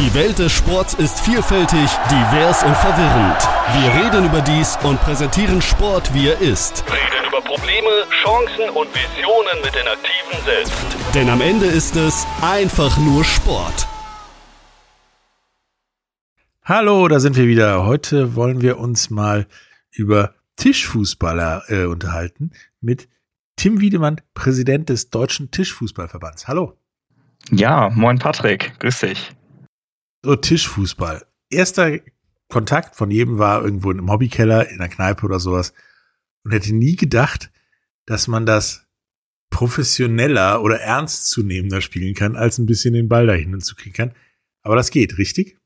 Die Welt des Sports ist vielfältig, divers und verwirrend. Wir reden über dies und präsentieren Sport, wie er ist. Reden über Probleme, Chancen und Visionen mit den Aktiven selbst. Denn am Ende ist es einfach nur Sport. Hallo, da sind wir wieder. Heute wollen wir uns mal über Tischfußballer äh, unterhalten mit Tim Wiedemann, Präsident des Deutschen Tischfußballverbands. Hallo. Ja, moin Patrick, grüß dich. So, Tischfußball. Erster Kontakt von jedem war irgendwo im Hobbykeller, in der Kneipe oder sowas. Und hätte nie gedacht, dass man das professioneller oder ernstzunehmender spielen kann, als ein bisschen den Ball dahin zu kriegen kann. Aber das geht, richtig?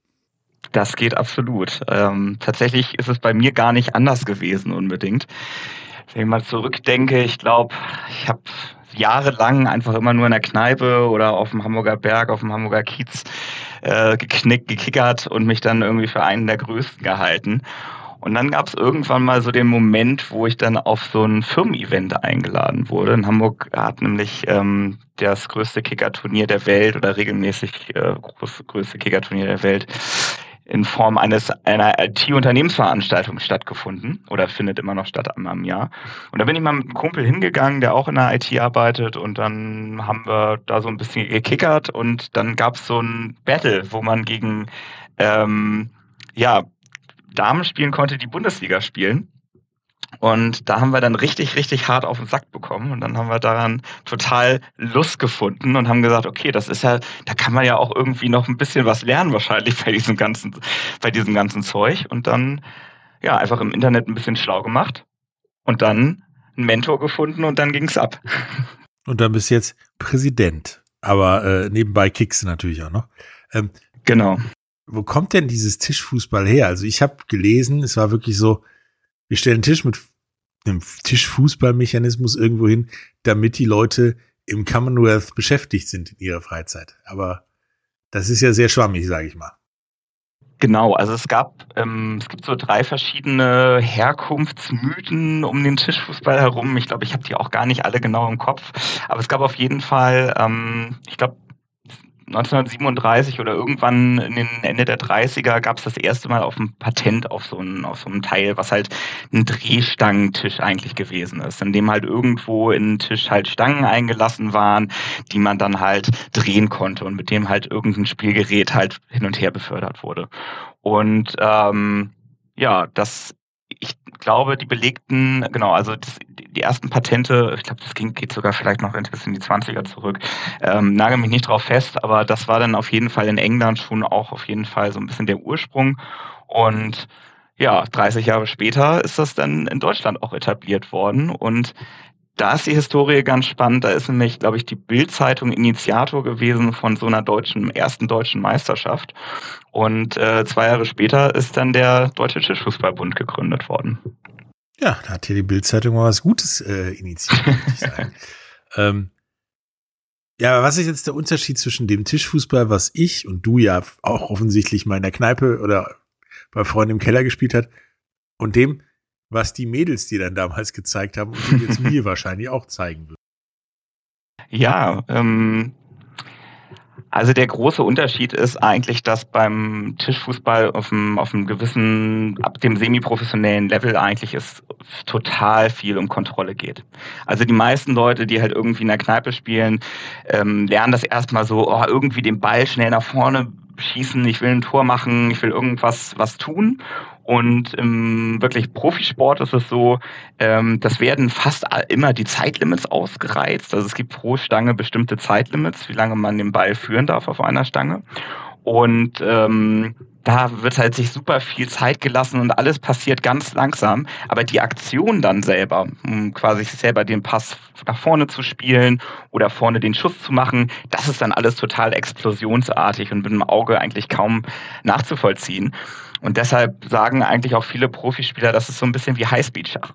Das geht absolut. Ähm, tatsächlich ist es bei mir gar nicht anders gewesen unbedingt. Wenn ich mal zurückdenke, ich glaube, ich habe jahrelang einfach immer nur in der Kneipe oder auf dem Hamburger Berg, auf dem Hamburger Kiez äh, geknickt, gekickert und mich dann irgendwie für einen der Größten gehalten. Und dann gab es irgendwann mal so den Moment, wo ich dann auf so ein Firmen-Event eingeladen wurde. In Hamburg hat nämlich ähm, das größte Kickerturnier der Welt oder regelmäßig äh, groß, größte Kickerturnier der Welt in Form eines einer IT-Unternehmensveranstaltung stattgefunden oder findet immer noch statt einmal im Jahr. Und da bin ich mal mit einem Kumpel hingegangen, der auch in der IT arbeitet und dann haben wir da so ein bisschen gekickert und dann gab es so ein Battle, wo man gegen ähm, ja Damen spielen konnte, die Bundesliga spielen. Und da haben wir dann richtig, richtig hart auf den Sack bekommen. Und dann haben wir daran total Lust gefunden und haben gesagt, okay, das ist ja, da kann man ja auch irgendwie noch ein bisschen was lernen wahrscheinlich bei diesem ganzen, bei diesem ganzen Zeug. Und dann, ja, einfach im Internet ein bisschen schlau gemacht und dann einen Mentor gefunden und dann ging's ab. Und dann bist du jetzt Präsident. Aber äh, nebenbei kickst du natürlich auch noch. Ähm, genau. Wo kommt denn dieses Tischfußball her? Also ich habe gelesen, es war wirklich so, wir stellen einen Tisch mit einem Tischfußballmechanismus irgendwo hin, damit die Leute im Commonwealth beschäftigt sind in ihrer Freizeit. Aber das ist ja sehr schwammig, sage ich mal. Genau, also es gab, ähm, es gibt so drei verschiedene Herkunftsmythen um den Tischfußball herum. Ich glaube, ich habe die auch gar nicht alle genau im Kopf, aber es gab auf jeden Fall, ähm, ich glaube, 1937 oder irgendwann in den Ende der 30er gab es das erste Mal auf ein Patent auf so, einen, auf so einem Teil, was halt ein Drehstangentisch eigentlich gewesen ist, in dem halt irgendwo in den Tisch halt Stangen eingelassen waren, die man dann halt drehen konnte und mit dem halt irgendein Spielgerät halt hin und her befördert wurde. Und ähm, ja, das ich glaube, die belegten, genau, also das, die ersten Patente, ich glaube, das ging, geht sogar vielleicht noch ein bisschen in die 20er zurück, ähm, nagel mich nicht drauf fest, aber das war dann auf jeden Fall in England schon auch auf jeden Fall so ein bisschen der Ursprung. Und ja, 30 Jahre später ist das dann in Deutschland auch etabliert worden. Und da ist die Historie ganz spannend. Da ist nämlich, glaube ich, die Bild-Zeitung Initiator gewesen von so einer deutschen, ersten deutschen Meisterschaft. Und äh, zwei Jahre später ist dann der Deutsche Tischfußballbund gegründet worden. Ja, da hat hier die Bild-Zeitung mal was Gutes äh, initiiert, würde ich sagen. ähm, ja, was ist jetzt der Unterschied zwischen dem Tischfußball, was ich und du ja auch offensichtlich mal in der Kneipe oder bei Freunden im Keller gespielt hat, und dem, was die Mädels dir dann damals gezeigt haben und die jetzt mir wahrscheinlich auch zeigen würden. Ja, ähm, also der große Unterschied ist eigentlich, dass beim Tischfußball auf einem, auf einem gewissen, ab dem semiprofessionellen Level eigentlich es total viel um Kontrolle geht. Also die meisten Leute, die halt irgendwie in der Kneipe spielen, ähm, lernen das erstmal so, oh, irgendwie den Ball schnell nach vorne schießen, ich will ein Tor machen, ich will irgendwas was tun. Und im wirklich Profisport ist es so, ähm, das werden fast immer die Zeitlimits ausgereizt. Also es gibt pro Stange bestimmte Zeitlimits, wie lange man den Ball führen darf auf einer Stange. Und ähm, da wird halt sich super viel Zeit gelassen und alles passiert ganz langsam. Aber die Aktion dann selber, um quasi selber den Pass nach vorne zu spielen oder vorne den Schuss zu machen, das ist dann alles total explosionsartig und mit dem Auge eigentlich kaum nachzuvollziehen. Und deshalb sagen eigentlich auch viele Profispieler, das ist so ein bisschen wie Highspeed-Schach.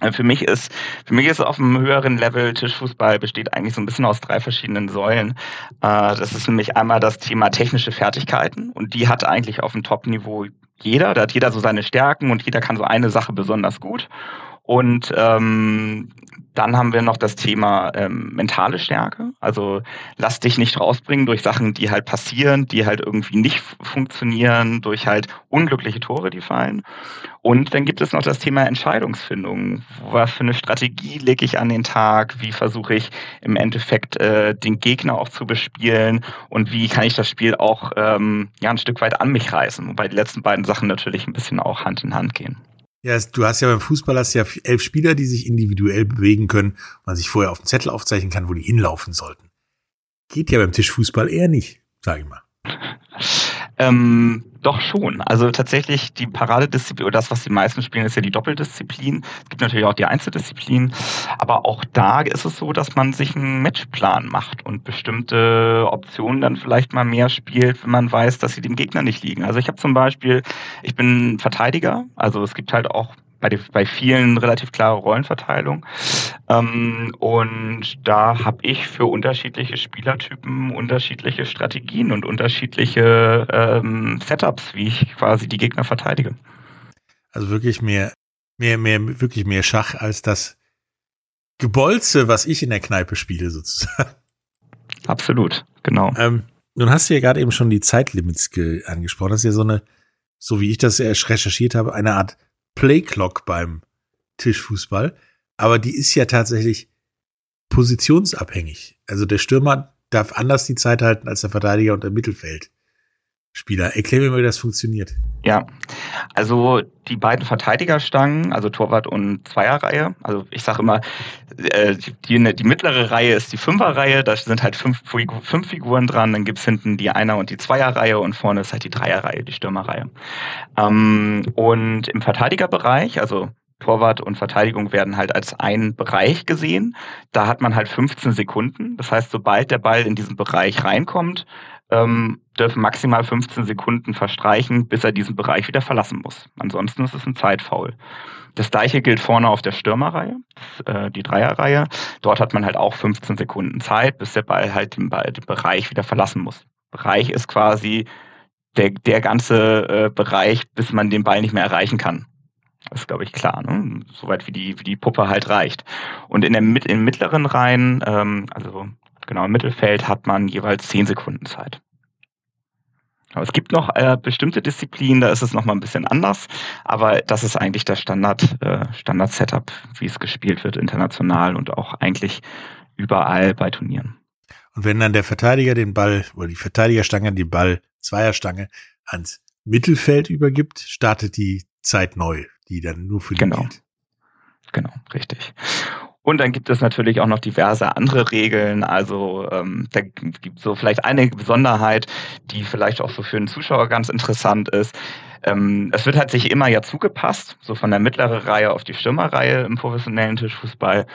Äh, für mich ist, für mich ist auf einem höheren Level Tischfußball besteht eigentlich so ein bisschen aus drei verschiedenen Säulen. Äh, das ist nämlich einmal das Thema technische Fertigkeiten und die hat eigentlich auf dem Top-Niveau jeder. Da hat jeder so seine Stärken und jeder kann so eine Sache besonders gut. Und ähm, dann haben wir noch das Thema ähm, mentale Stärke. Also lass dich nicht rausbringen durch Sachen, die halt passieren, die halt irgendwie nicht funktionieren, durch halt unglückliche Tore, die fallen. Und dann gibt es noch das Thema Entscheidungsfindung. Was für eine Strategie lege ich an den Tag? Wie versuche ich im Endeffekt äh, den Gegner auch zu bespielen? Und wie kann ich das Spiel auch ähm, ja, ein Stück weit an mich reißen? Wobei die letzten beiden Sachen natürlich ein bisschen auch Hand in Hand gehen. Ja, du hast ja beim Fußball hast ja elf Spieler, die sich individuell bewegen können, man sich vorher auf dem Zettel aufzeichnen kann, wo die hinlaufen sollten. Geht ja beim Tischfußball eher nicht, sage ich mal. Ähm, doch schon. Also tatsächlich die Paradedisziplin oder das, was die meisten spielen, ist ja die Doppeldisziplin. Es gibt natürlich auch die Einzeldisziplin, aber auch da ist es so, dass man sich einen Matchplan macht und bestimmte Optionen dann vielleicht mal mehr spielt, wenn man weiß, dass sie dem Gegner nicht liegen. Also ich habe zum Beispiel, ich bin Verteidiger, also es gibt halt auch bei, die, bei vielen relativ klare Rollenverteilung. Ähm, und da habe ich für unterschiedliche Spielertypen unterschiedliche Strategien und unterschiedliche ähm, Setups, wie ich quasi die Gegner verteidige. Also wirklich mehr, mehr, mehr, wirklich mehr Schach als das Gebolze, was ich in der Kneipe spiele, sozusagen. Absolut, genau. Ähm, nun hast du ja gerade eben schon die Zeitlimits angesprochen. Das ist ja so eine, so wie ich das recherchiert habe, eine Art Playclock beim Tischfußball, aber die ist ja tatsächlich positionsabhängig. Also der Stürmer darf anders die Zeit halten als der Verteidiger und der Mittelfeldspieler. Erklär mir mal, wie das funktioniert. Ja, also die beiden Verteidigerstangen, also Torwart und Zweierreihe, also ich sage immer, äh, die, die mittlere Reihe ist die Fünferreihe, da sind halt fünf, fünf Figuren dran, dann gibt's hinten die Einer- und die Zweierreihe und vorne ist halt die Dreierreihe, die Stürmerreihe. Ähm, und im Verteidigerbereich, also Torwart und Verteidigung werden halt als ein Bereich gesehen. Da hat man halt 15 Sekunden. Das heißt, sobald der Ball in diesen Bereich reinkommt, ähm, dürfen maximal 15 Sekunden verstreichen, bis er diesen Bereich wieder verlassen muss. Ansonsten ist es ein Zeitfoul. Das gleiche gilt vorne auf der Stürmerreihe, äh, die Dreierreihe. Dort hat man halt auch 15 Sekunden Zeit, bis der Ball halt den, Ball, den Bereich wieder verlassen muss. Bereich ist quasi der, der ganze äh, Bereich, bis man den Ball nicht mehr erreichen kann. Das ist, glaube ich, klar, ne? Soweit wie die, wie die Puppe halt reicht. Und in in mittleren Reihen, ähm, also genau im Mittelfeld, hat man jeweils 10 Sekunden Zeit. Aber es gibt noch äh, bestimmte Disziplinen, da ist es nochmal ein bisschen anders, aber das ist eigentlich das Standard, äh, Standard-Setup, wie es gespielt wird international und auch eigentlich überall bei Turnieren. Und wenn dann der Verteidiger den Ball oder die Verteidigerstange den Ball Zweierstange ans Mittelfeld übergibt, startet die Zeit neu, die dann nur für die genau. gilt. Genau, richtig. Und dann gibt es natürlich auch noch diverse andere Regeln. Also ähm, da gibt so vielleicht eine Besonderheit, die vielleicht auch so für den Zuschauer ganz interessant ist. Ähm, es wird halt sich immer ja zugepasst, so von der mittleren Reihe auf die Stürmerreihe im professionellen Tischfußball.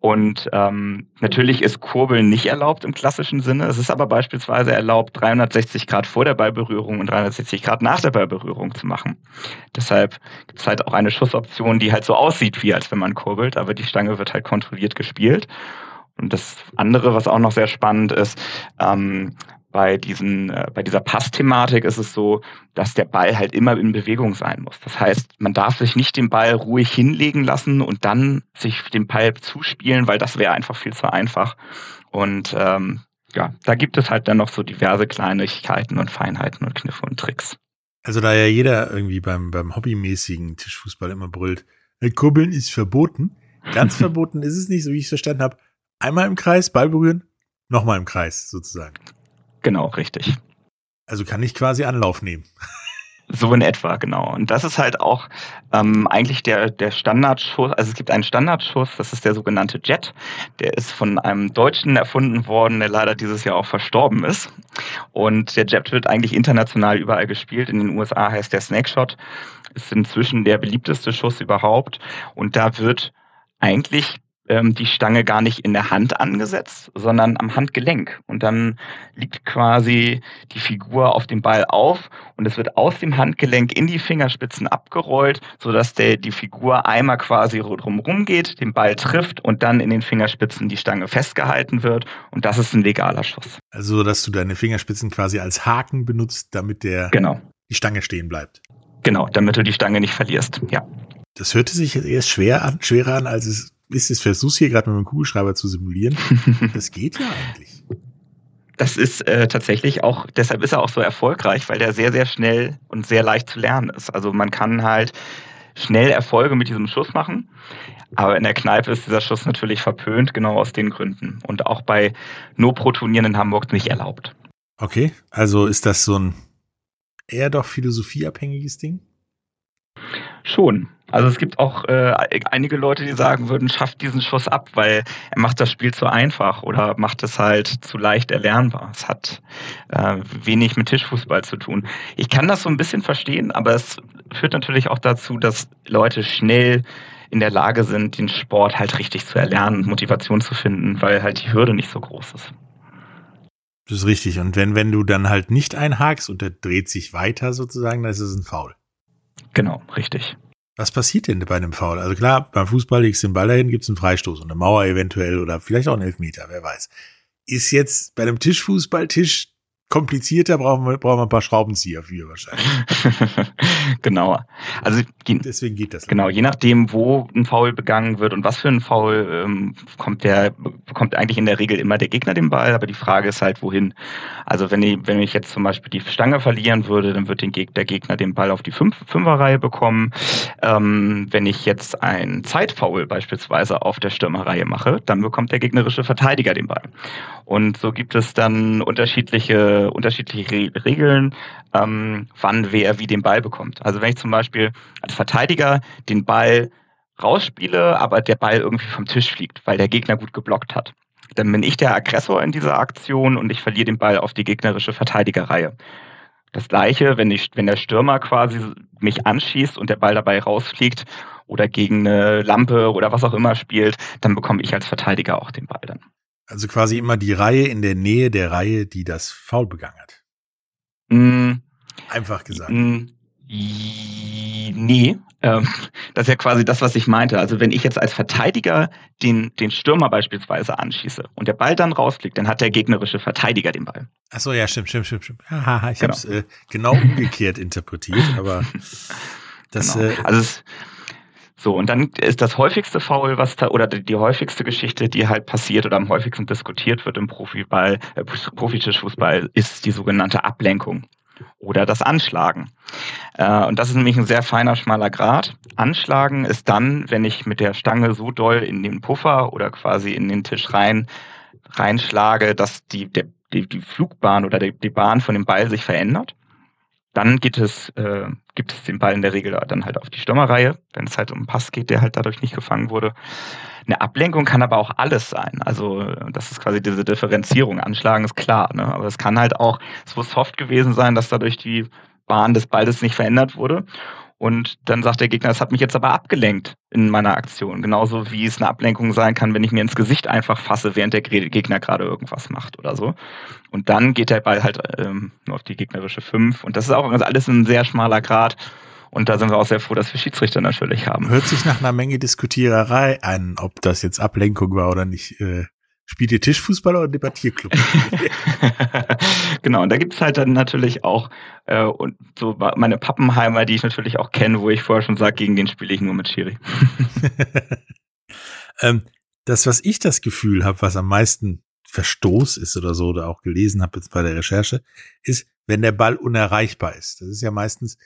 Und ähm, natürlich ist Kurbeln nicht erlaubt im klassischen Sinne. Es ist aber beispielsweise erlaubt, 360 Grad vor der Ballberührung und 360 Grad nach der Ballberührung zu machen. Deshalb gibt es halt auch eine Schussoption, die halt so aussieht, wie als wenn man kurbelt, aber die Stange wird halt kontrolliert gespielt. Und das andere, was auch noch sehr spannend ist, ähm, bei diesen, äh, bei dieser Passthematik ist es so, dass der Ball halt immer in Bewegung sein muss. Das heißt, man darf sich nicht den Ball ruhig hinlegen lassen und dann sich den Ball zuspielen, weil das wäre einfach viel zu einfach. Und ähm, ja, da gibt es halt dann noch so diverse Kleinigkeiten und Feinheiten und Kniffe und Tricks. Also da ja jeder irgendwie beim, beim hobbymäßigen Tischfußball immer brüllt, Kurbeln ist verboten. Ganz verboten ist es nicht, so wie ich es verstanden habe. Einmal im Kreis, Ball berühren, nochmal im Kreis sozusagen. Genau, richtig. Also kann ich quasi Anlauf nehmen. So in etwa, genau. Und das ist halt auch ähm, eigentlich der, der Standardschuss. Also es gibt einen Standardschuss, das ist der sogenannte Jet. Der ist von einem Deutschen erfunden worden, der leider dieses Jahr auch verstorben ist. Und der Jet wird eigentlich international überall gespielt. In den USA heißt der Snake Shot. Ist inzwischen der beliebteste Schuss überhaupt. Und da wird eigentlich ähm, die Stange gar nicht in der Hand angesetzt, sondern am Handgelenk. Und dann liegt quasi die Figur auf dem Ball auf und es wird aus dem Handgelenk in die Fingerspitzen abgerollt, sodass der, die Figur einmal quasi drumherum geht, den Ball trifft und dann in den Fingerspitzen die Stange festgehalten wird. Und das ist ein legaler Schuss. Also, dass du deine Fingerspitzen quasi als Haken benutzt, damit der genau. die Stange stehen bleibt. Genau, damit du die Stange nicht verlierst, ja. das hörte sich erst schwer an, schwerer an, als es ist. Es versuchst hier gerade mit dem Kugelschreiber zu simulieren. Das geht ja eigentlich. Das ist äh, tatsächlich auch, deshalb ist er auch so erfolgreich, weil der sehr, sehr schnell und sehr leicht zu lernen ist. Also man kann halt schnell Erfolge mit diesem Schuss machen. Aber in der Kneipe ist dieser Schuss natürlich verpönt, genau aus den Gründen. Und auch bei No-Pro-Turnieren in Hamburg nicht erlaubt. Okay, also ist das so ein eher doch philosophieabhängiges Ding? Schon. Also es gibt auch äh, einige Leute, die sagen würden, schafft diesen Schuss ab, weil er macht das Spiel zu einfach oder macht es halt zu leicht erlernbar. Es hat äh, wenig mit Tischfußball zu tun. Ich kann das so ein bisschen verstehen, aber es führt natürlich auch dazu, dass Leute schnell in der Lage sind, den Sport halt richtig zu erlernen und Motivation zu finden, weil halt die Hürde nicht so groß ist. Das ist richtig. Und wenn, wenn du dann halt nicht einhakst und der dreht sich weiter sozusagen, dann ist es ein Foul. Genau, richtig. Was passiert denn bei einem Foul? Also klar, beim Fußball legst du den Ball dahin, gibt es einen Freistoß und eine Mauer eventuell oder vielleicht auch einen Elfmeter, wer weiß. Ist jetzt bei einem Tischfußballtisch komplizierter, brauchen wir, brauchen wir ein paar Schraubenzieher für wahrscheinlich. genau. Also deswegen geht das. Genau, je nachdem, wo ein Foul begangen wird und was für ein Foul ähm, kommt der bekommt eigentlich in der Regel immer der Gegner den Ball, aber die Frage ist halt wohin. Also wenn ich wenn ich jetzt zum Beispiel die Stange verlieren würde, dann wird den Geg der Gegner den Ball auf die Fünf Fünferreihe bekommen. Ähm, wenn ich jetzt ein Zeitfoul beispielsweise auf der Stürmerreihe mache, dann bekommt der gegnerische Verteidiger den Ball. Und so gibt es dann unterschiedliche unterschiedliche Regeln, ähm, wann wer wie den Ball bekommt. Also wenn ich zum Beispiel als Verteidiger den Ball rausspiele, aber der Ball irgendwie vom Tisch fliegt, weil der Gegner gut geblockt hat, dann bin ich der Aggressor in dieser Aktion und ich verliere den Ball auf die gegnerische Verteidigerreihe. Das gleiche, wenn, ich, wenn der Stürmer quasi mich anschießt und der Ball dabei rausfliegt oder gegen eine Lampe oder was auch immer spielt, dann bekomme ich als Verteidiger auch den Ball dann. Also quasi immer die Reihe in der Nähe der Reihe, die das Foul begangen hat. Mm, Einfach gesagt. Mm, nee, ähm, das ist ja quasi das, was ich meinte. Also wenn ich jetzt als Verteidiger den, den Stürmer beispielsweise anschieße und der Ball dann rausfliegt, dann hat der gegnerische Verteidiger den Ball. Ach so, ja, stimmt, stimmt, stimmt, stimmt. Haha, ich genau. habe es äh, genau umgekehrt interpretiert, aber das. Genau. Äh, also es, so, und dann ist das häufigste Foul, was da, oder die, häufigste Geschichte, die halt passiert oder am häufigsten diskutiert wird im Profiball, äh, Profitischfußball, ist die sogenannte Ablenkung oder das Anschlagen. Äh, und das ist nämlich ein sehr feiner, schmaler Grad. Anschlagen ist dann, wenn ich mit der Stange so doll in den Puffer oder quasi in den Tisch rein reinschlage, dass die, der, die, die Flugbahn oder die, die Bahn von dem Ball sich verändert. Dann geht es, äh, gibt es den Ball in der Regel dann halt auf die Stürmerreihe, wenn es halt um einen Pass geht, der halt dadurch nicht gefangen wurde. Eine Ablenkung kann aber auch alles sein. Also das ist quasi diese Differenzierung. Anschlagen ist klar, ne? aber es kann halt auch so soft gewesen sein, dass dadurch die Bahn des Balles nicht verändert wurde. Und dann sagt der Gegner, es hat mich jetzt aber abgelenkt in meiner Aktion. Genauso wie es eine Ablenkung sein kann, wenn ich mir ins Gesicht einfach fasse, während der Gegner gerade irgendwas macht oder so. Und dann geht der Ball halt ähm, nur auf die gegnerische 5. Und das ist auch alles ein sehr schmaler Grad. Und da sind wir auch sehr froh, dass wir Schiedsrichter natürlich haben. Hört sich nach einer Menge Diskutiererei an, ob das jetzt Ablenkung war oder nicht. Äh, Spielt ihr Tischfußball oder Debattierclub? genau, und da gibt es halt dann natürlich auch äh, und so meine Pappenheimer, die ich natürlich auch kenne, wo ich vorher schon sage, gegen den spiele ich nur mit Schiri. ähm, das, was ich das Gefühl habe, was am meisten Verstoß ist oder so, oder auch gelesen habe jetzt bei der Recherche, ist, wenn der Ball unerreichbar ist. Das ist ja meistens,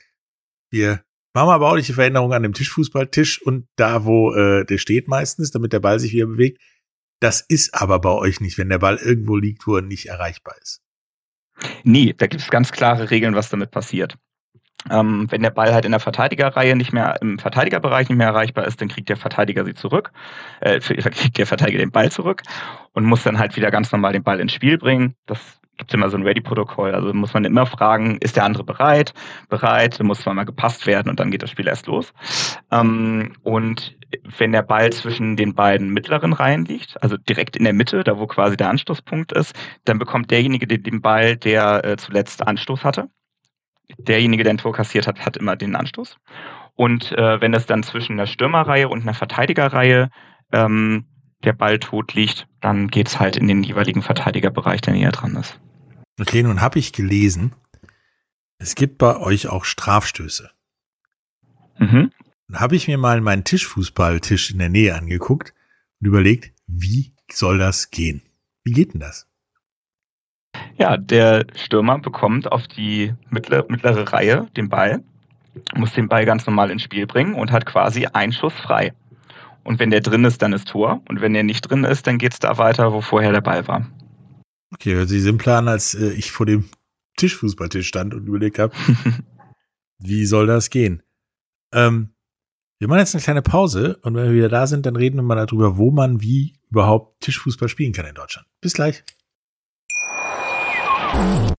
wir machen mal bauliche Veränderungen an dem Tischfußballtisch und da, wo äh, der steht meistens, damit der Ball sich wieder bewegt, das ist aber bei euch nicht, wenn der Ball irgendwo liegt, wo er nicht erreichbar ist. Nee, da gibt es ganz klare Regeln, was damit passiert. Ähm, wenn der Ball halt in der Verteidigerreihe nicht mehr, im Verteidigerbereich nicht mehr erreichbar ist, dann kriegt der Verteidiger sie zurück, äh, kriegt der Verteidiger den Ball zurück und muss dann halt wieder ganz normal den Ball ins Spiel bringen. Das gibt es immer so ein Ready-Protokoll. Also muss man immer fragen, ist der andere bereit? Bereit, muss zweimal gepasst werden und dann geht das Spiel erst los. Ähm, und wenn der Ball zwischen den beiden mittleren Reihen liegt, also direkt in der Mitte, da wo quasi der Anstoßpunkt ist, dann bekommt derjenige den Ball, der äh, zuletzt Anstoß hatte. Derjenige, der ein Tor kassiert hat, hat immer den Anstoß. Und äh, wenn es dann zwischen der Stürmerreihe und einer Verteidigerreihe ähm, der Ball tot liegt, dann geht's halt in den jeweiligen Verteidigerbereich, der näher dran ist. Okay, nun habe ich gelesen, es gibt bei euch auch Strafstöße. Mhm. Dann habe ich mir mal meinen Tischfußballtisch in der Nähe angeguckt und überlegt, wie soll das gehen? Wie geht denn das? Ja, der Stürmer bekommt auf die mittlere, mittlere Reihe den Ball, muss den Ball ganz normal ins Spiel bringen und hat quasi einen Schuss frei. Und wenn der drin ist, dann ist Tor. Und wenn der nicht drin ist, dann geht's da weiter, wo vorher der Ball war. Okay, hört sich simpler an, als äh, ich vor dem Tischfußballtisch stand und überlegt habe, wie soll das gehen? Ähm, wir machen jetzt eine kleine Pause und wenn wir wieder da sind, dann reden wir mal darüber, wo man wie überhaupt Tischfußball spielen kann in Deutschland. Bis gleich.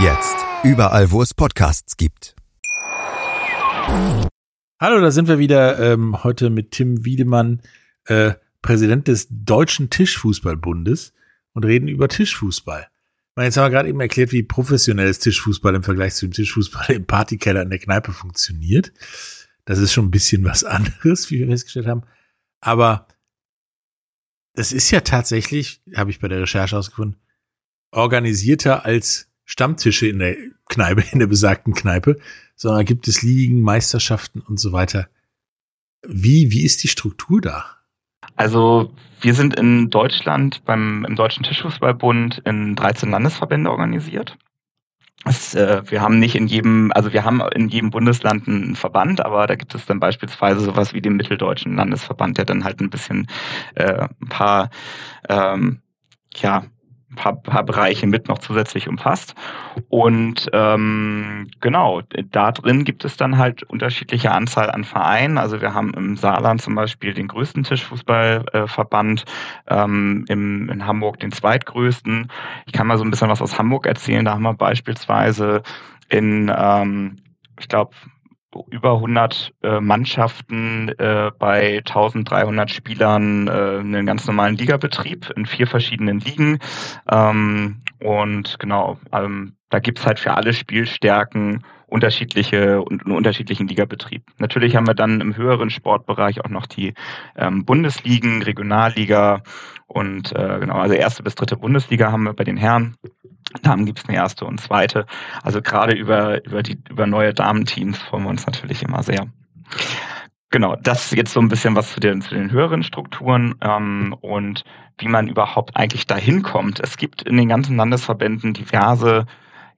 Jetzt. Überall, wo es Podcasts gibt. Hallo, da sind wir wieder ähm, heute mit Tim Wiedemann, äh, Präsident des Deutschen Tischfußballbundes und reden über Tischfußball. meine, jetzt haben wir gerade eben erklärt, wie professionelles Tischfußball im Vergleich zu dem Tischfußball im Partykeller in der Kneipe funktioniert. Das ist schon ein bisschen was anderes, wie wir festgestellt haben. Aber das ist ja tatsächlich, habe ich bei der Recherche ausgefunden, organisierter als Stammtische in der Kneipe, in der besagten Kneipe, sondern gibt es Ligen, Meisterschaften und so weiter. Wie, wie ist die Struktur da? Also wir sind in Deutschland beim im Deutschen Tischfußballbund in 13 Landesverbände organisiert. Es, äh, wir haben nicht in jedem, also wir haben in jedem Bundesland einen Verband, aber da gibt es dann beispielsweise sowas wie den Mitteldeutschen Landesverband, der dann halt ein bisschen äh, ein paar ähm, ja, paar, paar Bereiche mit noch zusätzlich umfasst. Und ähm, genau, da drin gibt es dann halt unterschiedliche Anzahl an Vereinen. Also wir haben im Saarland zum Beispiel den größten Tischfußballverband, ähm, im, in Hamburg den zweitgrößten. Ich kann mal so ein bisschen was aus Hamburg erzählen. Da haben wir beispielsweise in, ähm, ich glaube, über 100 äh, Mannschaften äh, bei 1300 Spielern äh, einen ganz normalen Ligabetrieb in vier verschiedenen Ligen. Ähm, und genau, ähm, da gibt's halt für alle Spielstärken unterschiedliche und einen unterschiedlichen Ligabetrieb. Natürlich haben wir dann im höheren Sportbereich auch noch die ähm, Bundesligen, Regionalliga und äh, genau, also erste bis dritte Bundesliga haben wir bei den Herren. Damen gibt es eine erste und zweite. Also gerade über, über die über neue Damenteams freuen wir uns natürlich immer sehr. Genau, das jetzt so ein bisschen was zu den, zu den höheren Strukturen ähm, und wie man überhaupt eigentlich dahin kommt. Es gibt in den ganzen Landesverbänden diverse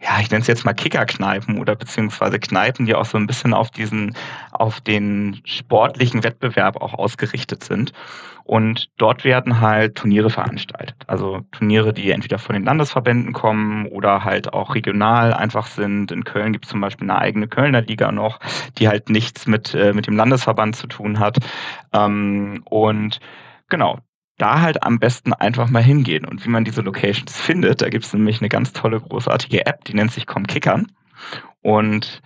ja, ich nenne es jetzt mal Kickerkneipen oder beziehungsweise Kneipen, die auch so ein bisschen auf diesen, auf den sportlichen Wettbewerb auch ausgerichtet sind. Und dort werden halt Turniere veranstaltet. Also Turniere, die entweder von den Landesverbänden kommen oder halt auch regional einfach sind. In Köln gibt es zum Beispiel eine eigene Kölner Liga noch, die halt nichts mit, äh, mit dem Landesverband zu tun hat. Ähm, und genau, da halt am besten einfach mal hingehen. Und wie man diese Locations findet, da gibt es nämlich eine ganz tolle, großartige App, die nennt sich Comkickern. Und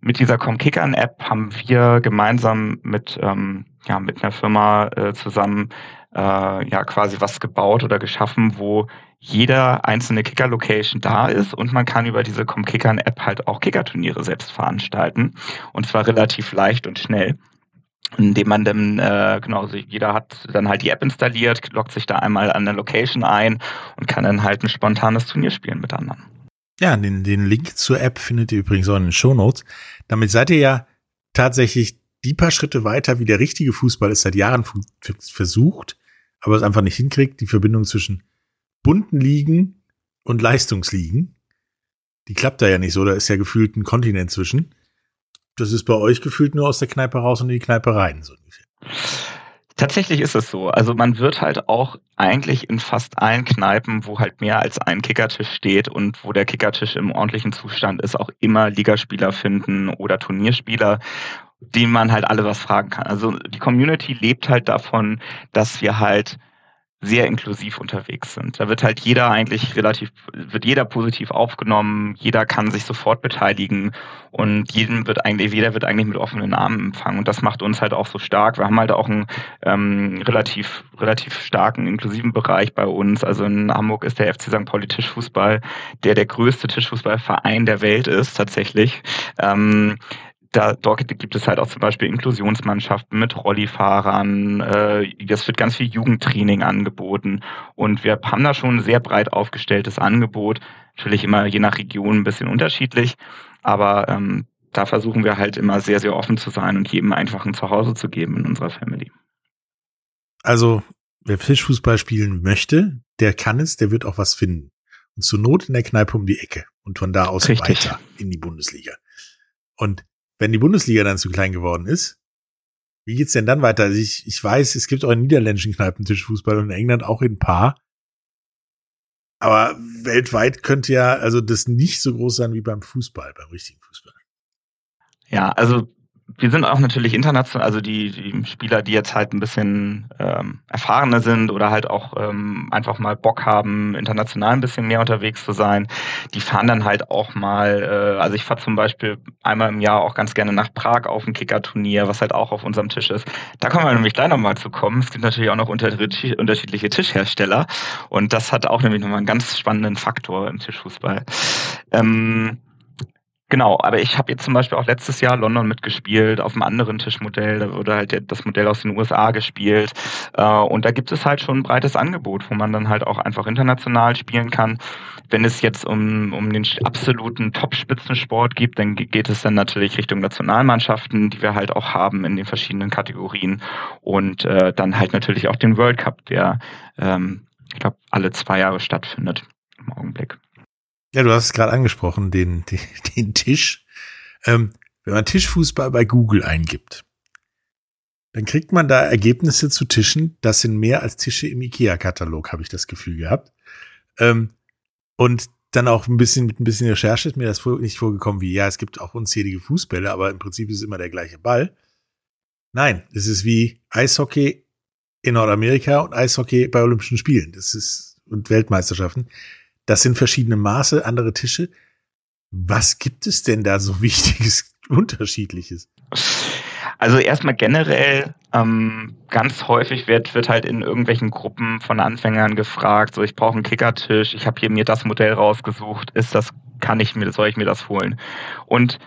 mit dieser Comkickern-App haben wir gemeinsam mit, ähm, ja, mit einer Firma äh, zusammen äh, ja quasi was gebaut oder geschaffen, wo jeder einzelne Kicker-Location da ist und man kann über diese Comkickern-App halt auch Kickerturniere selbst veranstalten. Und zwar relativ leicht und schnell indem man dann, äh, genau, also jeder hat dann halt die App installiert, loggt sich da einmal an der Location ein und kann dann halt ein spontanes Turnier spielen mit anderen. Ja, den, den Link zur App findet ihr übrigens auch in den Show Notes. Damit seid ihr ja tatsächlich die paar Schritte weiter, wie der richtige Fußball es seit Jahren versucht, aber es einfach nicht hinkriegt, die Verbindung zwischen bunten Ligen und Leistungsligen. Die klappt da ja nicht so, da ist ja gefühlt ein Kontinent zwischen das ist bei euch gefühlt nur aus der Kneipe raus und in die Kneipe rein, so ungefähr. Tatsächlich ist es so. Also man wird halt auch eigentlich in fast allen Kneipen, wo halt mehr als ein Kickertisch steht und wo der Kickertisch im ordentlichen Zustand ist, auch immer Ligaspieler finden oder Turnierspieler, denen man halt alle was fragen kann. Also die Community lebt halt davon, dass wir halt sehr inklusiv unterwegs sind. Da wird halt jeder eigentlich relativ, wird jeder positiv aufgenommen, jeder kann sich sofort beteiligen und jedem wird eigentlich, jeder wird eigentlich mit offenen Armen empfangen. Und das macht uns halt auch so stark. Wir haben halt auch einen ähm, relativ, relativ starken inklusiven Bereich bei uns. Also in Hamburg ist der FC St. Pauli Tischfußball, der der größte Tischfußballverein der Welt ist, tatsächlich. Ähm, da, dort gibt es halt auch zum Beispiel Inklusionsmannschaften mit Rollifahrern. Äh, das wird ganz viel Jugendtraining angeboten. Und wir haben da schon ein sehr breit aufgestelltes Angebot. Natürlich immer je nach Region ein bisschen unterschiedlich. Aber ähm, da versuchen wir halt immer sehr, sehr offen zu sein und jedem einfach ein Zuhause zu geben in unserer Family. Also, wer Fischfußball spielen möchte, der kann es, der wird auch was finden. Und zur Not in der Kneipe um die Ecke und von da aus Richtig. weiter in die Bundesliga. Und wenn die Bundesliga dann zu klein geworden ist, wie geht's denn dann weiter? Also ich, ich weiß, es gibt auch in niederländischen Kneipen Tischfußball und in England auch in ein paar. Aber weltweit könnte ja also das nicht so groß sein wie beim Fußball, beim richtigen Fußball. Ja, also wir sind auch natürlich international, also die, die Spieler, die jetzt halt ein bisschen ähm, erfahrener sind oder halt auch ähm, einfach mal Bock haben, international ein bisschen mehr unterwegs zu sein, die fahren dann halt auch mal, äh, also ich fahre zum Beispiel einmal im Jahr auch ganz gerne nach Prag auf ein Kickerturnier, was halt auch auf unserem Tisch ist. Da kommen wir nämlich gleich nochmal zu kommen. Es gibt natürlich auch noch unter, unterschiedliche Tischhersteller und das hat auch nämlich nochmal einen ganz spannenden Faktor im Tischfußball. Ähm, Genau, aber ich habe jetzt zum Beispiel auch letztes Jahr London mitgespielt auf einem anderen Tischmodell. Da wurde halt das Modell aus den USA gespielt. Äh, und da gibt es halt schon ein breites Angebot, wo man dann halt auch einfach international spielen kann. Wenn es jetzt um, um den absoluten Top-Spitzensport geht, dann geht es dann natürlich Richtung Nationalmannschaften, die wir halt auch haben in den verschiedenen Kategorien. Und äh, dann halt natürlich auch den World Cup, der, ähm, ich glaube, alle zwei Jahre stattfindet im Augenblick. Ja, du hast es gerade angesprochen, den, den, den Tisch. Ähm, wenn man Tischfußball bei Google eingibt, dann kriegt man da Ergebnisse zu Tischen. Das sind mehr als Tische im IKEA-Katalog, habe ich das Gefühl gehabt. Ähm, und dann auch ein bisschen mit ein bisschen Recherche ist mir das nicht vorgekommen wie, ja, es gibt auch unzählige Fußbälle, aber im Prinzip ist es immer der gleiche Ball. Nein, es ist wie Eishockey in Nordamerika und Eishockey bei Olympischen Spielen. Das ist und Weltmeisterschaften. Das sind verschiedene Maße, andere Tische. Was gibt es denn da so wichtiges, unterschiedliches? Also erstmal generell ähm, ganz häufig wird wird halt in irgendwelchen Gruppen von Anfängern gefragt, so ich brauche einen Kickertisch, ich habe hier mir das Modell rausgesucht, ist das kann ich mir soll ich mir das holen? Und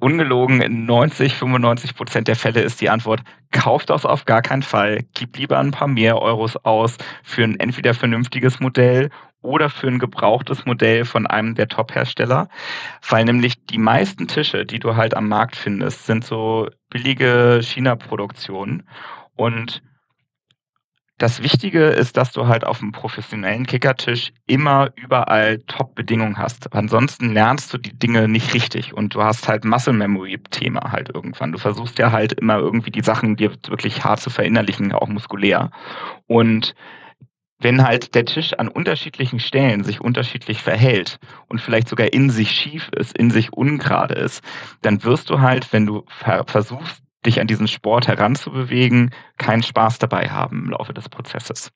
ungelogen in 90, 95 Prozent der Fälle ist die Antwort, kauft das auf gar keinen Fall, gib lieber ein paar mehr Euros aus für ein entweder vernünftiges Modell oder für ein gebrauchtes Modell von einem der Top-Hersteller, weil nämlich die meisten Tische, die du halt am Markt findest, sind so billige China-Produktionen und das Wichtige ist, dass du halt auf einem professionellen Kickertisch immer überall Top-Bedingungen hast. Ansonsten lernst du die Dinge nicht richtig und du hast halt Muscle Memory-Thema halt irgendwann. Du versuchst ja halt immer irgendwie die Sachen dir wirklich hart zu verinnerlichen, auch muskulär. Und wenn halt der Tisch an unterschiedlichen Stellen sich unterschiedlich verhält und vielleicht sogar in sich schief ist, in sich ungerade ist, dann wirst du halt, wenn du versuchst, dich an diesen Sport heranzubewegen, keinen Spaß dabei haben im Laufe des Prozesses.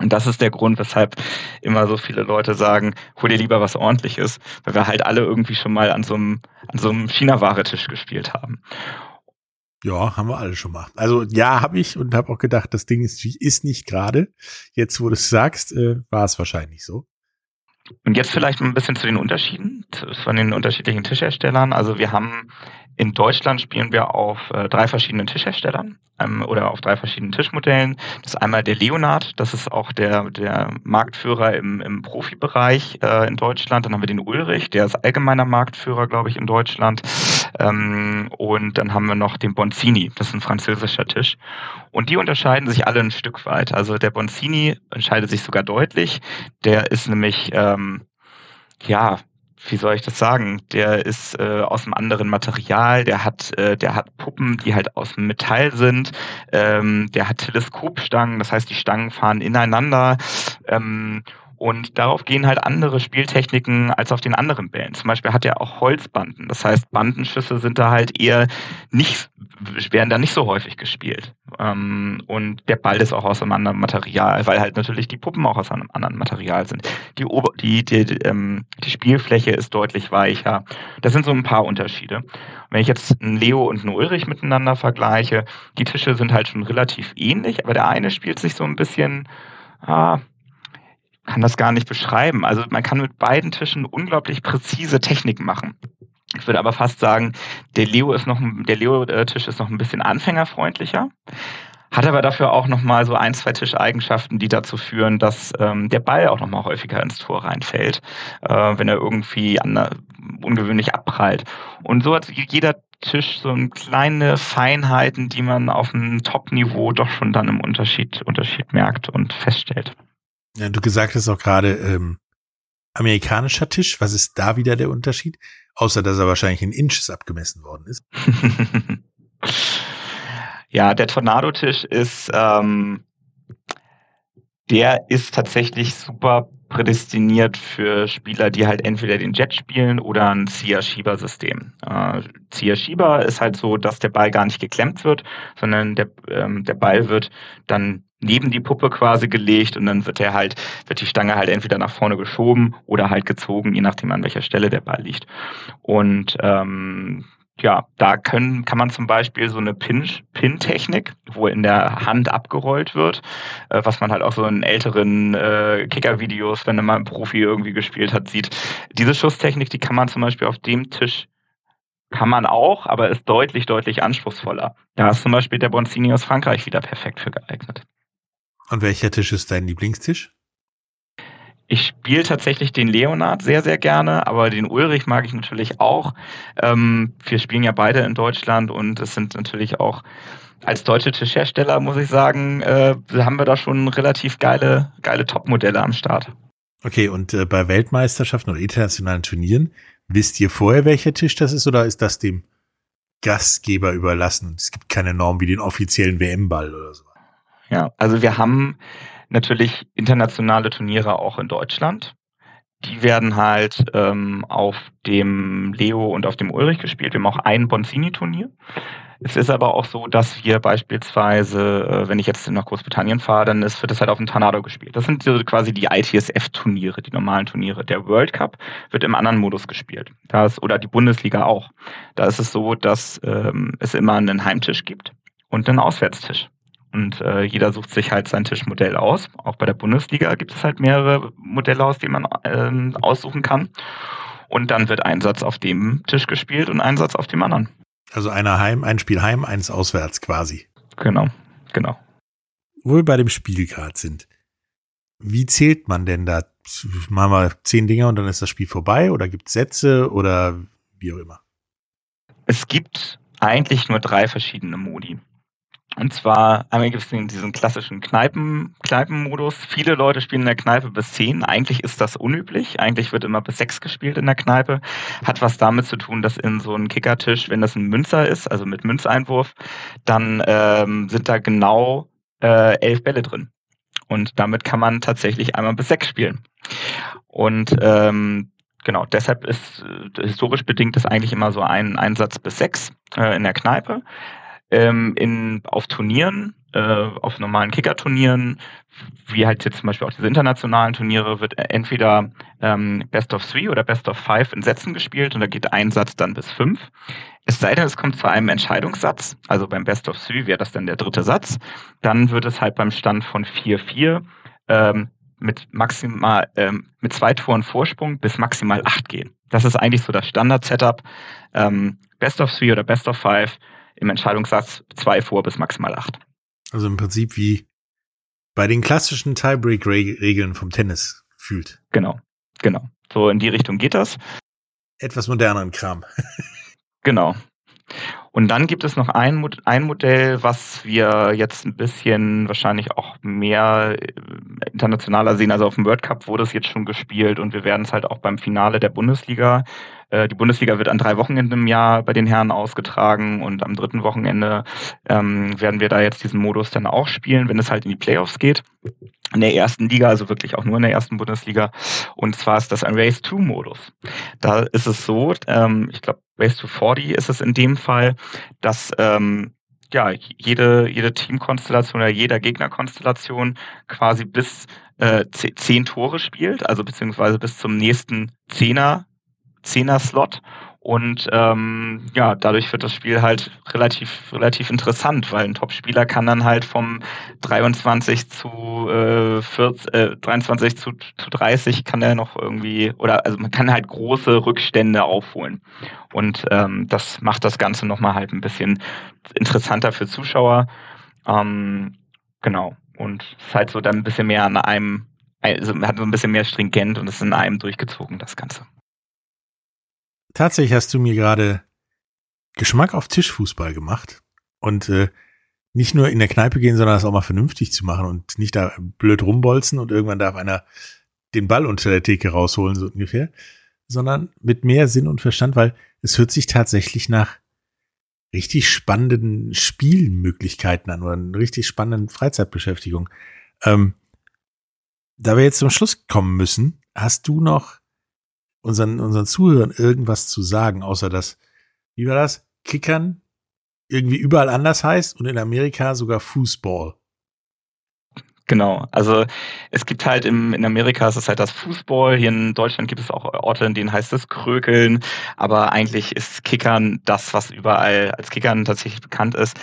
Und das ist der Grund, weshalb immer so viele Leute sagen, hol dir lieber was ordentliches, weil wir halt alle irgendwie schon mal an so einem, an so einem China-Ware-Tisch gespielt haben. Ja, haben wir alle schon mal. Also ja, habe ich und habe auch gedacht, das Ding ist, ist nicht gerade. Jetzt, wo du es sagst, äh, war es wahrscheinlich so. Und jetzt vielleicht ein bisschen zu den Unterschieden von den unterschiedlichen Tischherstellern. Also wir haben in Deutschland spielen wir auf äh, drei verschiedenen Tischherstellern ähm, oder auf drei verschiedenen Tischmodellen. Das ist einmal der Leonard, das ist auch der, der Marktführer im, im Profibereich äh, in Deutschland. Dann haben wir den Ulrich, der ist allgemeiner Marktführer, glaube ich, in Deutschland. Ähm, und dann haben wir noch den Bonzini, das ist ein französischer Tisch. Und die unterscheiden sich alle ein Stück weit. Also der Bonzini entscheidet sich sogar deutlich. Der ist nämlich ähm, ja, wie soll ich das sagen? Der ist äh, aus einem anderen Material, der hat, äh, der hat Puppen, die halt aus dem Metall sind, ähm, der hat Teleskopstangen, das heißt, die Stangen fahren ineinander. Ähm, Und darauf gehen halt andere Spieltechniken als auf den anderen Bällen. Zum Beispiel hat er auch Holzbanden. Das heißt, Bandenschüsse sind da halt eher nicht, werden da nicht so häufig gespielt. Ähm, und der Ball ist auch aus einem anderen Material, weil halt natürlich die Puppen auch aus einem anderen Material sind. Die, Ober die, die, die, ähm, die Spielfläche ist deutlich weicher. Das sind so ein paar Unterschiede. Wenn ich jetzt einen Leo und einen Ulrich miteinander vergleiche, die Tische sind halt schon relativ ähnlich, aber der eine spielt sich so ein bisschen, ah, kann das gar nicht beschreiben. Also man kann mit beiden Tischen unglaublich präzise Technik machen. Ich würde aber fast sagen, der Leo ist noch, der Leo-Tisch ist noch ein bisschen anfängerfreundlicher, hat aber dafür auch noch mal so ein, zwei Tischeigenschaften, die dazu führen, dass ähm, der Ball auch noch mal häufiger ins Tor reinfällt, äh, wenn er irgendwie an, ungewöhnlich abprallt. Und so hat jeder Tisch so kleine Feinheiten, die man auf einem Top-Niveau doch schon dann im Unterschied, Unterschied merkt und feststellt. Ja, du gesagt hast auch gerade ähm, amerikanischer Tisch. Was ist da wieder der Unterschied? Außer dass er wahrscheinlich in Inches abgemessen worden ist. ja, der Tornado-Tisch ist, ähm, der ist tatsächlich super prädestiniert für Spieler, die halt entweder den Jet spielen oder ein Zieher-Schieber-System. Äh, Zieher-Schieber ist halt so, dass der Ball gar nicht geklemmt wird, sondern der, ähm, der Ball wird dann neben die Puppe quasi gelegt und dann wird er halt, wird die Stange halt entweder nach vorne geschoben oder halt gezogen, je nachdem an welcher Stelle der Ball liegt. Und ähm, ja, da können, kann man zum Beispiel so eine Pin-Technik, wo in der Hand abgerollt wird, äh, was man halt auch so in älteren äh, Kicker-Videos, wenn man ein Profi irgendwie gespielt hat, sieht. Diese Schusstechnik, die kann man zum Beispiel auf dem Tisch kann man auch, aber ist deutlich, deutlich anspruchsvoller. Da ist zum Beispiel der Bonzini aus Frankreich wieder perfekt für geeignet. Und welcher Tisch ist dein Lieblingstisch? Ich spiele tatsächlich den Leonard sehr, sehr gerne, aber den Ulrich mag ich natürlich auch. Ähm, wir spielen ja beide in Deutschland und es sind natürlich auch als deutsche Tischhersteller, muss ich sagen, äh, haben wir da schon relativ geile, geile Top-Modelle am Start. Okay, und äh, bei Weltmeisterschaften oder internationalen Turnieren, wisst ihr vorher, welcher Tisch das ist oder ist das dem Gastgeber überlassen? Es gibt keine Norm wie den offiziellen WM-Ball oder so. Ja, also wir haben natürlich internationale Turniere auch in Deutschland. Die werden halt ähm, auf dem Leo und auf dem Ulrich gespielt. Wir haben auch ein Bonzini-Turnier. Es ist aber auch so, dass wir beispielsweise, äh, wenn ich jetzt nach Großbritannien fahre, dann wird das halt auf dem Tornado gespielt. Das sind so quasi die ITSF-Turniere, die normalen Turniere. Der World Cup wird im anderen Modus gespielt. Da ist, oder die Bundesliga auch. Da ist es so, dass ähm, es immer einen Heimtisch gibt und einen Auswärtstisch. Und äh, jeder sucht sich halt sein Tischmodell aus. Auch bei der Bundesliga gibt es halt mehrere Modelle aus, die man ähm, aussuchen kann. Und dann wird ein Satz auf dem Tisch gespielt und ein Satz auf dem anderen. Also einer heim, ein Spiel heim, eins auswärts quasi. Genau, genau. Wo wir bei dem Spiel gerade sind. Wie zählt man denn da? Machen wir zehn Dinger und dann ist das Spiel vorbei oder gibt es Sätze oder wie auch immer? Es gibt eigentlich nur drei verschiedene Modi. Und zwar einmal gibt es diesen klassischen Kneipen, Kneipenmodus. Viele Leute spielen in der Kneipe bis zehn. Eigentlich ist das unüblich. Eigentlich wird immer bis sechs gespielt in der Kneipe. Hat was damit zu tun, dass in so einem Kickertisch, wenn das ein Münzer ist, also mit Münzeinwurf, dann ähm, sind da genau äh, elf Bälle drin. Und damit kann man tatsächlich einmal bis sechs spielen. Und ähm, genau, deshalb ist äh, historisch bedingt ist eigentlich immer so ein Einsatz bis sechs äh, in der Kneipe ähm, in, auf Turnieren, äh, auf normalen Kicker-Turnieren, wie halt jetzt zum Beispiel auch diese internationalen Turniere, wird entweder ähm, Best of Three oder Best of Five in Sätzen gespielt und da geht ein Satz dann bis fünf. Es sei denn, es kommt zu einem Entscheidungssatz, also beim Best of Three wäre das dann der dritte Satz, dann wird es halt beim Stand von 4-4 ähm, mit maximal ähm, mit zwei Toren Vorsprung bis maximal acht gehen. Das ist eigentlich so das Standard-Setup. Ähm, Best of Three oder Best of Five im Entscheidungssatz zwei vor bis maximal acht. Also im Prinzip wie bei den klassischen Tiebreak-Regeln vom Tennis fühlt. Genau, genau. So in die Richtung geht das. Etwas moderneren Kram. genau. Und dann gibt es noch ein, ein Modell, was wir jetzt ein bisschen wahrscheinlich auch mehr äh, internationaler sehen. Also auf dem World Cup wurde es jetzt schon gespielt und wir werden es halt auch beim Finale der Bundesliga Äh, die Bundesliga wird an drei Wochenenden im Jahr bei den Herren ausgetragen und am dritten Wochenende ähm, werden wir da jetzt diesen Modus dann auch spielen, wenn es halt in die Playoffs geht. In der ersten Liga, also wirklich auch nur in der ersten Bundesliga. Und zwar ist das ein Race-to-Modus. Da ist es so, ähm, ich glaube, Race to 40 ist es in dem Fall, dass ähm, ja, jede, jede Teamkonstellation oder jeder Gegnerkonstellation quasi bis äh, zehn Tore spielt, also beziehungsweise bis zum nächsten Zehner, Zehner-Slot. Und ähm, ja, dadurch wird das Spiel halt relativ, relativ interessant, weil ein Top-Spieler kann dann halt vom 23 zu äh, 40, äh, 23 zu, zu 30 kann er noch irgendwie, oder also man kann halt große Rückstände aufholen. Und ähm, das macht das Ganze nochmal halt ein bisschen interessanter für Zuschauer. Ähm, genau. Und es ist halt so dann ein bisschen mehr an einem, also man hat so ein bisschen mehr stringent und es ist in einem durchgezogen, das Ganze. Tatsächlich hast du mir gerade Geschmack auf Tischfußball gemacht und äh, nicht nur in der Kneipe gehen, sondern das auch mal vernünftig zu machen und nicht da blöd rumbolzen und irgendwann darf einer den Ball unter der Theke rausholen, so ungefähr, sondern mit mehr Sinn und Verstand, weil es hört sich tatsächlich nach richtig spannenden Spielmöglichkeiten an oder einer richtig spannenden Freizeitbeschäftigung. Ähm, da wir jetzt zum Schluss kommen müssen, hast du noch unseren, unseren Zuhörern irgendwas zu sagen, außer dass, wie war das? Kickern irgendwie überall anders heißt und in Amerika sogar Fußball. Genau, also es gibt halt im, in Amerika ist es halt das Fußball, hier in Deutschland gibt es auch Orte, in denen heißt es Krökeln, aber eigentlich ist Kickern das, was überall als Kickern tatsächlich bekannt ist.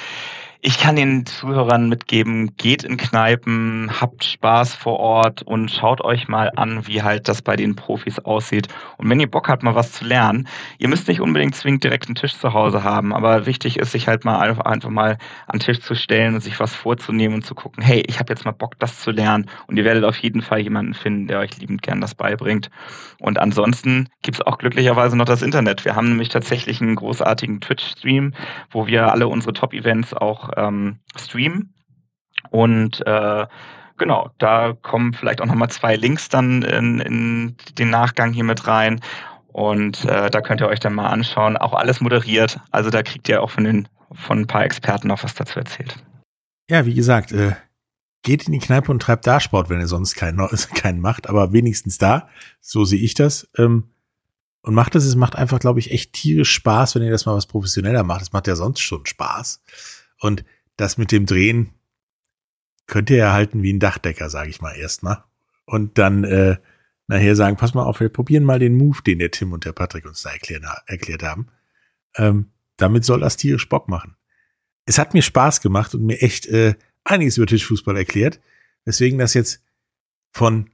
Ich kann den Zuhörern mitgeben, geht in Kneipen, habt Spaß vor Ort und schaut euch mal an, wie halt das bei den Profis aussieht. Und wenn ihr Bock habt, mal was zu lernen, ihr müsst nicht unbedingt zwingend direkt einen Tisch zu Hause haben, aber wichtig ist, sich halt mal einfach, einfach mal an den Tisch zu stellen und sich was vorzunehmen und zu gucken, hey, ich habe jetzt mal Bock, das zu lernen. Und ihr werdet auf jeden Fall jemanden finden, der euch liebend gern das beibringt. Und ansonsten gibt's auch glücklicherweise noch das Internet. Wir haben nämlich tatsächlich einen großartigen Twitch-Stream, wo wir alle unsere Top-Events auch ähm, streamen. Und äh, genau, da kommen vielleicht auch nochmal zwei Links dann in, in den Nachgang hier mit rein. Und äh, da könnt ihr euch dann mal anschauen. Auch alles moderiert. Also da kriegt ihr auch von, den, von ein paar Experten noch was dazu erzählt. Ja, wie gesagt, äh, geht in die Kneipe und treibt da Sport, wenn ihr sonst keinen, keinen macht, aber wenigstens da. So sehe ich das. Ähm, und macht es, es macht einfach, glaube ich, echt tierisch Spaß, wenn ihr das mal was professioneller macht. Es macht ja sonst schon Spaß. Und das mit dem Drehen könnt ihr erhalten wie ein Dachdecker, sage ich mal erstmal. Und dann äh, nachher sagen, pass mal auf, wir probieren mal den Move, den der Tim und der Patrick uns da erklärt, erklärt haben. Ähm, damit soll das tierisch Bock machen. Es hat mir Spaß gemacht und mir echt äh, einiges über Tischfußball erklärt, weswegen das jetzt von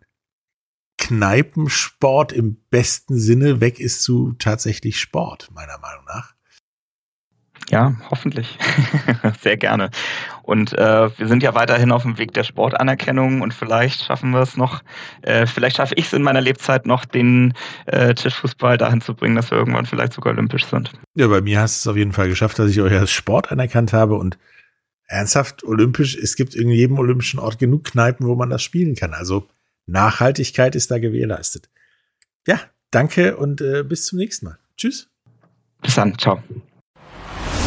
Kneipensport im besten Sinne weg ist zu tatsächlich Sport, meiner Meinung nach. Ja, hoffentlich. Sehr gerne. Und äh, wir sind ja weiterhin auf dem Weg der Sportanerkennung und vielleicht schaffen wir es noch, äh, vielleicht schaffe ich es in meiner Lebzeit noch, den äh, Tischfußball dahin zu bringen, dass wir irgendwann vielleicht sogar olympisch sind. Ja, bei mir hast du es auf jeden Fall geschafft, dass ich euch als Sport anerkannt habe und ernsthaft olympisch, es gibt in jedem olympischen Ort genug Kneipen, wo man das spielen kann. Also Nachhaltigkeit ist da gewährleistet. Ja, danke und äh, bis zum nächsten Mal. Tschüss. Bis dann, ciao.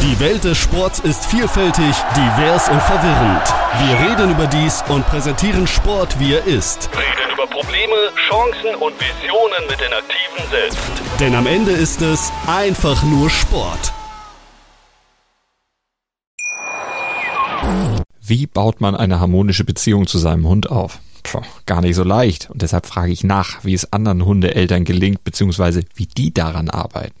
Die Welt des Sports ist vielfältig, divers und verwirrend. Wir reden über dies und präsentieren Sport, wie er ist. Reden über Probleme, Chancen und Visionen mit den Aktiven selbst. Denn am Ende ist es einfach nur Sport. Wie baut man eine harmonische Beziehung zu seinem Hund auf? Puh, gar nicht so leicht. Und deshalb frage ich nach, wie es anderen Hundeeltern gelingt, beziehungsweise wie die daran arbeiten.